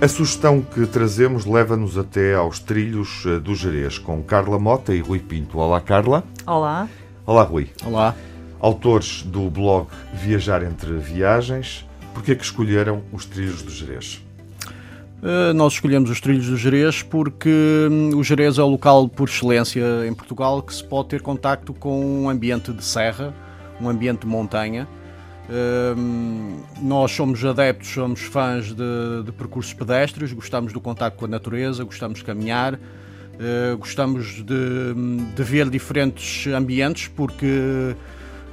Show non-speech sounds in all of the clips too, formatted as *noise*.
A sugestão que trazemos leva-nos até aos trilhos eh, do Jerez, com Carla Mota e Rui Pinto. Olá, Carla. Olá. Olá, Rui. Olá. Autores do blog Viajar entre Viagens, porquê que escolheram os trilhos do Jerez? Uh, nós escolhemos os trilhos do Jerez porque hum, o Jerez é o local por excelência em Portugal que se pode ter contacto com um ambiente de serra, um ambiente de montanha, nós somos adeptos, somos fãs de, de, percursos pedestres, gostamos do contato com a natureza, gostamos de caminhar, uh, gostamos de, de, ver diferentes ambientes, porque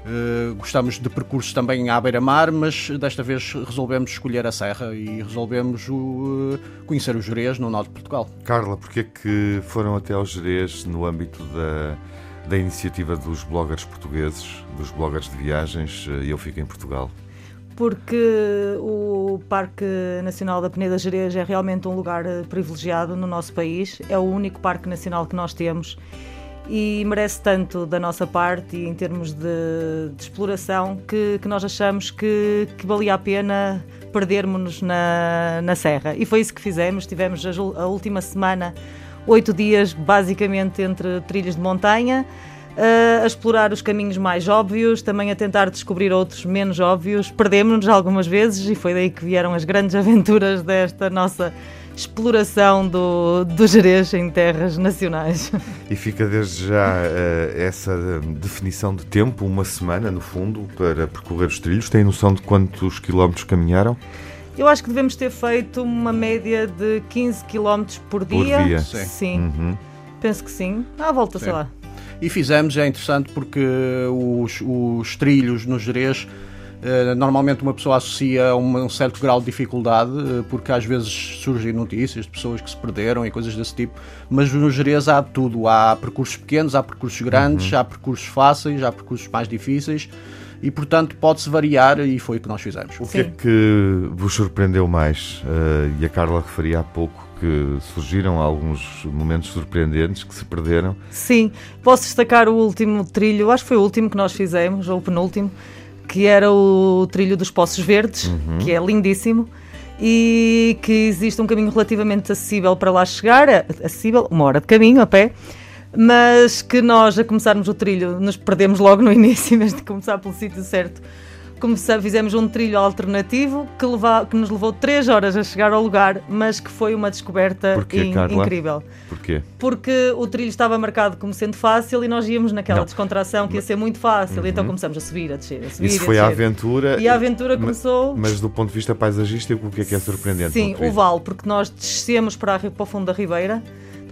uh, gostamos de percursos também à beira-mar, mas desta vez resolvemos escolher a Serra e resolvemos uh, conhecer o Jerez no norte de Portugal. Carla, porquê que foram até ao Jerez no âmbito da da iniciativa dos bloggers portugueses, dos bloggers de viagens, eh, Eu Fico em Portugal? Porque o Parque Nacional da Peneda Gerês é realmente um lugar eh, privilegiado no nosso país, é o único parque nacional que nós temos e merece tanto da nossa parte e em termos de, de exploração que, que, nós achamos que, que valia a pena perdermos-nos na, na Serra. E foi isso que fizemos. Tivemos a, a última semana oito dias basicamente entre trilhas de montanha, a explorar os caminhos mais óbvios, também a tentar descobrir outros menos óbvios. Perdemos-nos algumas vezes e foi daí que vieram as grandes *laughs* aventuras desta nossa exploração do, do Jerez em terras nacionais. *laughs* E fica desde já uh, essa definição de tempo, uma semana no fundo, para percorrer os trilhos. Tem noção de quantos quilómetros caminharam? Eu acho que devemos ter feito uma média de 15 km por dia. Por dia. Sim. sim. Uhum. Penso que sim. À volta, sim. sei lá. E fizemos, é interessante porque os, os trilhos no Jerez eh, normalmente uma pessoa associa um, um certo grau de dificuldade, eh, porque às vezes surgem notícias de pessoas que se perderam e coisas desse tipo, mas no Jerez há tudo. Há percursos pequenos, há percursos grandes, uhum. há percursos fáceis, há percursos mais difíceis e portanto pode-se variar e foi o que nós fizemos. O que é que vos surpreendeu mais? Uh, e a Carla referia há pouco que surgiram alguns momentos surpreendentes que se perderam. Sim, posso destacar o último trilho, acho que foi o último que nós fizemos, ou o penúltimo, que era o trilho dos Poços Verdes, uhum. que é lindíssimo e que existe um caminho relativamente acessível para lá chegar, acessível, uma hora de caminho a pé mas que nós, a começarmos o trilho, nos perdemos logo no *laughs* início, em vez de começar pelo sítio certo. Começamos, fizemos um trilho alternativo que, leva, que nos levou 3 horas a chegar ao lugar, mas que foi uma descoberta Porquê, in, incrível. Porquê? Porque o trilho estava marcado como sendo fácil e nós íamos naquela Não. descontração que ia ser muito fácil. Uhum. Então começamos a subir, a descer, a subir. Isso foi a, a aventura. E a aventura começou. Mas, mas do ponto de vista paisagístico, o que é que é surpreendente? Sim, o vale, porque nós descemos para, a, para o fundo da Ribeira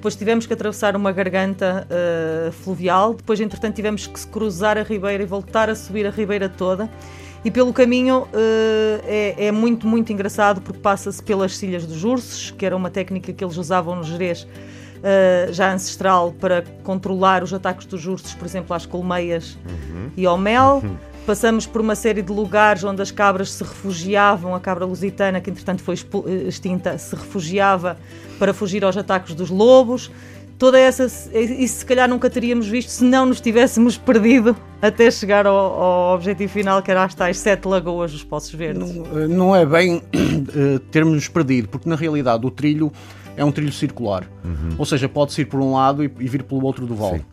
depois tivemos que atravessar uma garganta uh, fluvial, depois, entretanto, tivemos que cruzar a ribeira e voltar a subir a ribeira toda. E pelo caminho uh, é, é, muito, muito engraçado porque passa-se pelas cilhas dos ursos, que era uma técnica que eles usavam no Jerez uh, já ancestral para controlar os ataques dos ursos, por exemplo, às colmeias uhum. e ao mel. Uhum. Passamos por uma série de lugares onde as cabras se refugiavam, a cabra lusitana, que entretanto foi eh, extinta, se refugiava para fugir aos ataques dos lobos. Toda essa. Isso se calhar nunca teríamos visto se não nos tivéssemos perdido até chegar ao, ao objetivo final, que era as tais sete lagoas dos Poços Verdes. Não, eh, não é bem *clears throat* uh, termos perdido, porque na realidade o trilho é um trilho circular. Uhum. Ou seja, pode-se ir por um lado e, e, vir pelo outro do vale. Uh,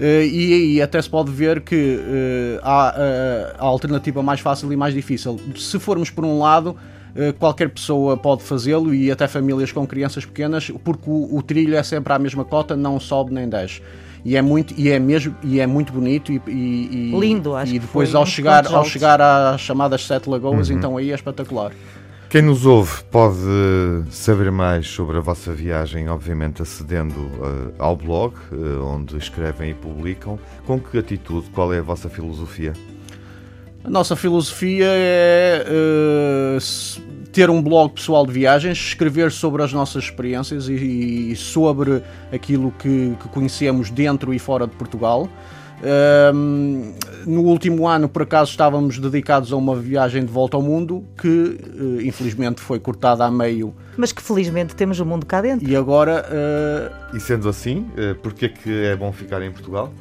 e, e até se pode ver que uh, há uh, a alternativa mais fácil e mais difícil. Se formos por um lado, qualquer pessoa pode fazê-lo e até famílias com crianças pequenas, porque o, o, trilho é sempre à mesma cota, não sobe nem desce. E é muito, e é mesmo, e é muito bonito e, e lindo, acho E depois ao chegar, ao chegar às chamadas Sete Lagoas, uhum. então aí é espetacular. Quem nos ouve pode saber mais sobre a vossa viagem, obviamente acedendo uh, ao blog, uh, onde escrevem e publicam. Com que atitude? Qual é a vossa filosofia? A nossa filosofia é uh, ter um blog pessoal de viagens, escrever sobre as nossas experiências e, e sobre aquilo que, que conhecemos dentro e fora de Portugal. Um, no último ano, por acaso, estávamos dedicados a uma viagem de volta ao mundo que, uh, infelizmente, foi cortada a meio. Mas que felizmente temos o mundo cá dentro. E agora. Uh... E sendo assim, uh, porquê é que é bom ficar em Portugal?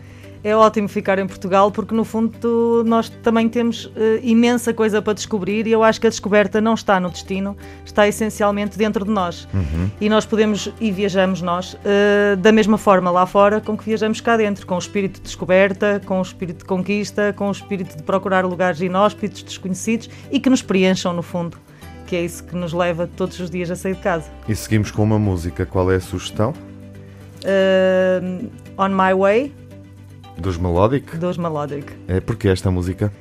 É ótimo ficar em Portugal porque, no fundo, nós também temos uh, imensa coisa para descobrir e eu acho que a descoberta não está no destino, está essencialmente dentro de nós. Uhum. E nós podemos e viajamos nós uh, da mesma forma lá fora com que viajamos cá dentro, com o espírito de descoberta, com o espírito de conquista, com o espírito de procurar lugares inóspitos, desconhecidos e que nos preencham, no fundo. Que é isso que nos leva todos os dias a sair de casa. E seguimos com uma música. Qual é a sugestão? Uh, On My Way, dos Melodic? Dos Melodic. É porque esta música?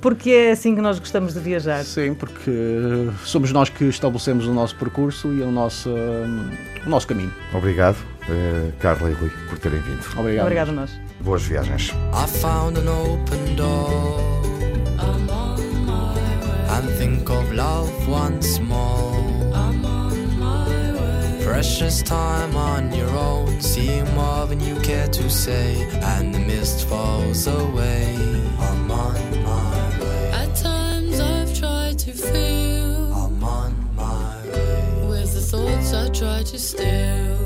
Porque é assim que nós gostamos de viajar. Sim, porque somos nós que estabelecemos o nosso percurso e o nosso, o nosso caminho. Obrigado, uh, Carla e Rui, por terem vindo. Obrigado. Obrigado a nós. Boas viagens. I found an open door. And think of love once more. Precious time on your own, seeing more than you care to say, and the mist falls away. I'm on my way. At times I've tried to feel. I'm on my way. With the thoughts I try to steal.